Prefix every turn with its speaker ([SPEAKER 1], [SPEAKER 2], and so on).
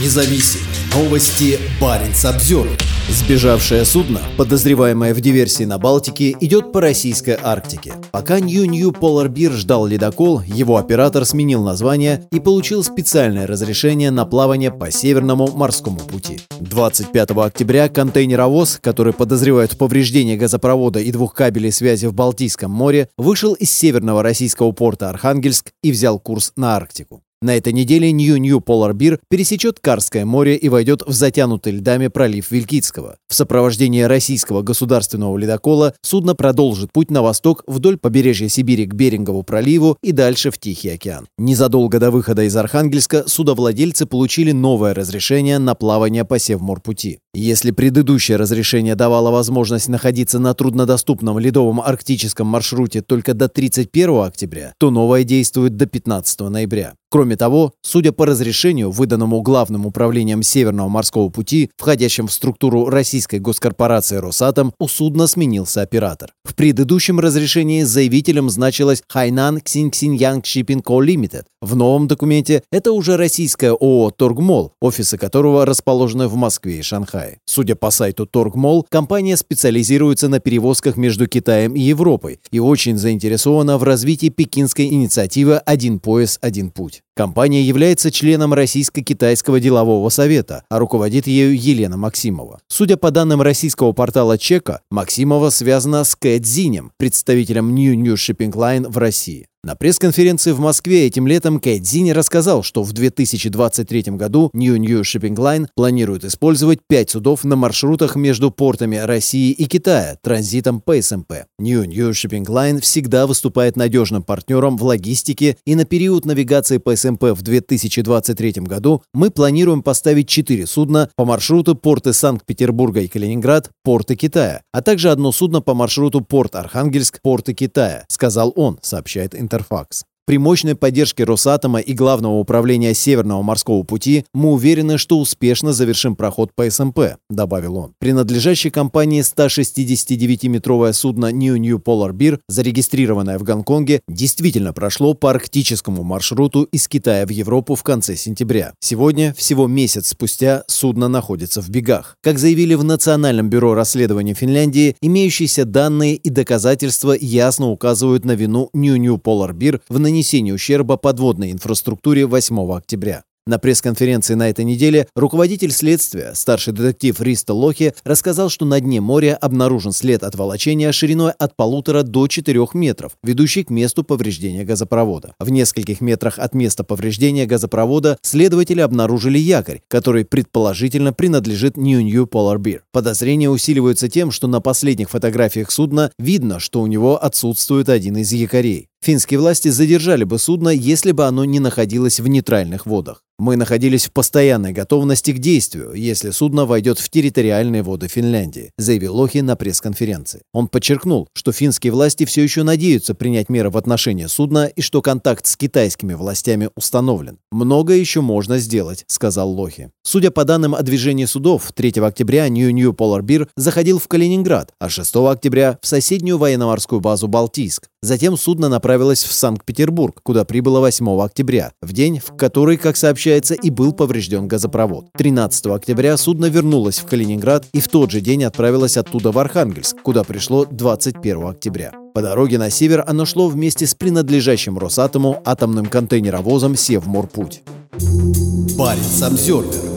[SPEAKER 1] независим. Новости Баренц обзор. Сбежавшее судно, подозреваемое в диверсии на Балтике, идет по российской Арктике. Пока Нью-Нью Polar Beer ждал ледокол, его оператор сменил название и получил специальное разрешение на плавание по Северному морскому пути. 25 октября контейнеровоз, который подозревает в повреждении газопровода и двух кабелей связи в Балтийском море, вышел из северного российского порта Архангельск и взял курс на Арктику. На этой неделе Нью-Нью Polar пересечет Карское море и войдет в затянутый льдами пролив Вилькицкого. В сопровождении российского государственного ледокола судно продолжит путь на восток вдоль побережья Сибири к Берингову проливу и дальше в Тихий океан. Незадолго до выхода из Архангельска судовладельцы получили новое разрешение на плавание по Севморпути. Если предыдущее разрешение давало возможность находиться на труднодоступном ледовом арктическом маршруте только до 31 октября, то новое действует до 15 ноября. Кроме того, судя по разрешению, выданному Главным управлением Северного морского пути, входящим в структуру российской госкорпорации «Росатом», у судна сменился оператор. В предыдущем разрешении заявителем значилось Хайнан Xinxinyang Shipping Co. Limited. В новом документе это уже российская ООО «Торгмол», офисы которого расположены в Москве и Шанхае. Судя по сайту «Торгмол», компания специализируется на перевозках между Китаем и Европой и очень заинтересована в развитии пекинской инициативы «Один пояс, один путь». Компания является членом Российско-Китайского делового совета, а руководит ею Елена Максимова. Судя по данным российского портала Чека, Максимова связана с Кэт Зинем, представителем New New Shipping Line в России. На пресс-конференции в Москве этим летом Кейт рассказал, что в 2023 году New New Shipping Line планирует использовать пять судов на маршрутах между портами России и Китая транзитом по СМП. New New Shipping Line всегда выступает надежным партнером в логистике и на период навигации по СМП в 2023 году мы планируем поставить четыре судна по маршруту порты Санкт-Петербурга и Калининград, порты Китая, а также одно судно по маршруту порт Архангельск, порты Китая, сказал он, сообщает интернет. interfax При мощной поддержке Росатома и Главного управления Северного морского пути мы уверены, что успешно завершим проход по СМП, добавил он. Принадлежащей компании 169-метровое судно New New Polar Beer, зарегистрированное в Гонконге, действительно прошло по арктическому маршруту из Китая в Европу в конце сентября. Сегодня, всего месяц спустя, судно находится в бегах. Как заявили в Национальном бюро расследования Финляндии, имеющиеся данные и доказательства ясно указывают на вину New New Polar Beer в нанесении нанесения ущерба подводной инфраструктуре 8 октября. На пресс-конференции на этой неделе руководитель следствия, старший детектив Риста Лохи, рассказал, что на дне моря обнаружен след от волочения шириной от полутора до четырех метров, ведущий к месту повреждения газопровода. В нескольких метрах от места повреждения газопровода следователи обнаружили якорь, который предположительно принадлежит New New Polar Beer. Подозрения усиливаются тем, что на последних фотографиях судна видно, что у него отсутствует один из якорей. Финские власти задержали бы судно, если бы оно не находилось в нейтральных водах. Мы находились в постоянной готовности к действию, если судно войдет в территориальные воды Финляндии, заявил Лохи на пресс-конференции. Он подчеркнул, что финские власти все еще надеются принять меры в отношении судна и что контакт с китайскими властями установлен. Многое еще можно сделать, сказал Лохи. Судя по данным о движении судов, 3 октября New Polar Beer заходил в Калининград, а 6 октября в соседнюю военно-морскую базу Балтийск. Затем судно направилось в Санкт-Петербург, куда прибыло 8 октября, в день, в который, как сообщается, и был поврежден газопровод. 13 октября судно вернулось в Калининград и в тот же день отправилось оттуда в Архангельск, куда пришло 21 октября. По дороге на север оно шло вместе с принадлежащим Росатому атомным контейнеровозом «Севморпуть».
[SPEAKER 2] Парень Самсервер